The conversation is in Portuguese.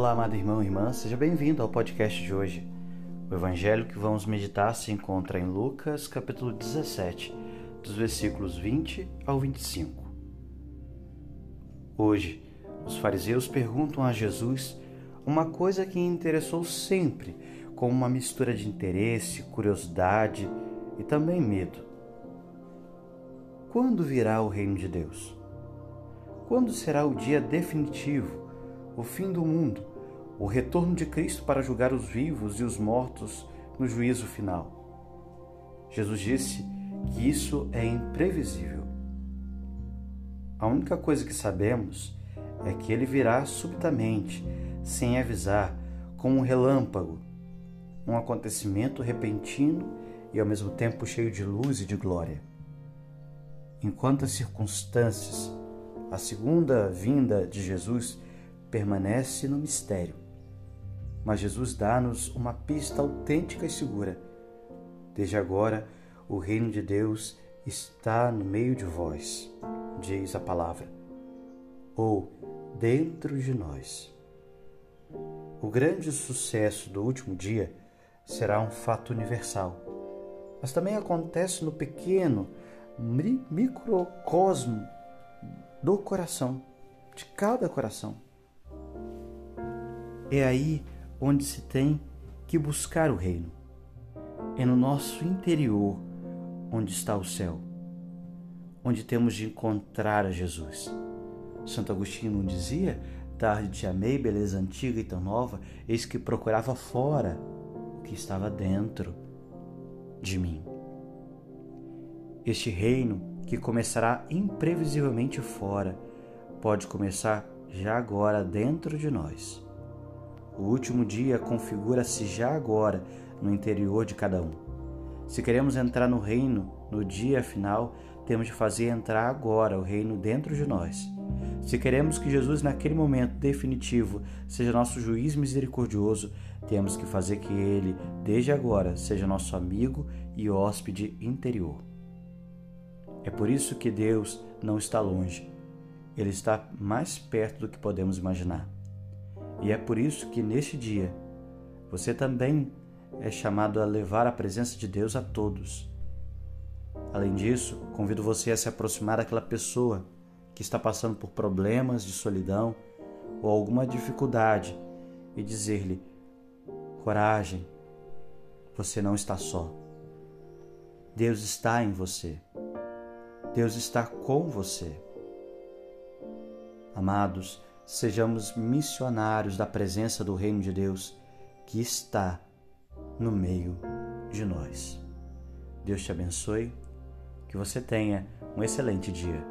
Olá, amado irmão e irmã, seja bem-vindo ao podcast de hoje. O evangelho que vamos meditar se encontra em Lucas, capítulo 17, dos versículos 20 ao 25. Hoje, os fariseus perguntam a Jesus uma coisa que interessou sempre, com uma mistura de interesse, curiosidade e também medo. Quando virá o reino de Deus? Quando será o dia definitivo, o fim do mundo, o retorno de Cristo para julgar os vivos e os mortos no juízo final? Jesus disse que isso é imprevisível. A única coisa que sabemos é que ele virá subitamente, sem avisar, como um relâmpago, um acontecimento repentino e ao mesmo tempo cheio de luz e de glória. Em quantas circunstâncias a segunda vinda de Jesus permanece no mistério. Mas Jesus dá-nos uma pista autêntica e segura. Desde agora, o reino de Deus está no meio de vós, diz a palavra, ou dentro de nós. O grande sucesso do último dia será um fato universal, mas também acontece no pequeno microcosmo do coração, de cada coração. É aí onde se tem que buscar o reino. É no nosso interior onde está o céu, onde temos de encontrar a Jesus. Santo Agostinho não dizia: Tarde te amei, beleza antiga e tão nova, eis que procurava fora o que estava dentro de mim. Este reino que começará imprevisivelmente fora, pode começar já agora dentro de nós. O último dia configura-se já agora no interior de cada um. Se queremos entrar no reino no dia final, temos de fazer entrar agora o reino dentro de nós. Se queremos que Jesus, naquele momento definitivo, seja nosso juiz misericordioso, temos que fazer que ele, desde agora, seja nosso amigo e hóspede interior. É por isso que Deus não está longe. Ele está mais perto do que podemos imaginar. E é por isso que neste dia você também é chamado a levar a presença de Deus a todos. Além disso, convido você a se aproximar daquela pessoa que está passando por problemas de solidão ou alguma dificuldade e dizer-lhe: coragem, você não está só. Deus está em você. Deus está com você. Amados, sejamos missionários da presença do Reino de Deus que está no meio de nós. Deus te abençoe, que você tenha um excelente dia.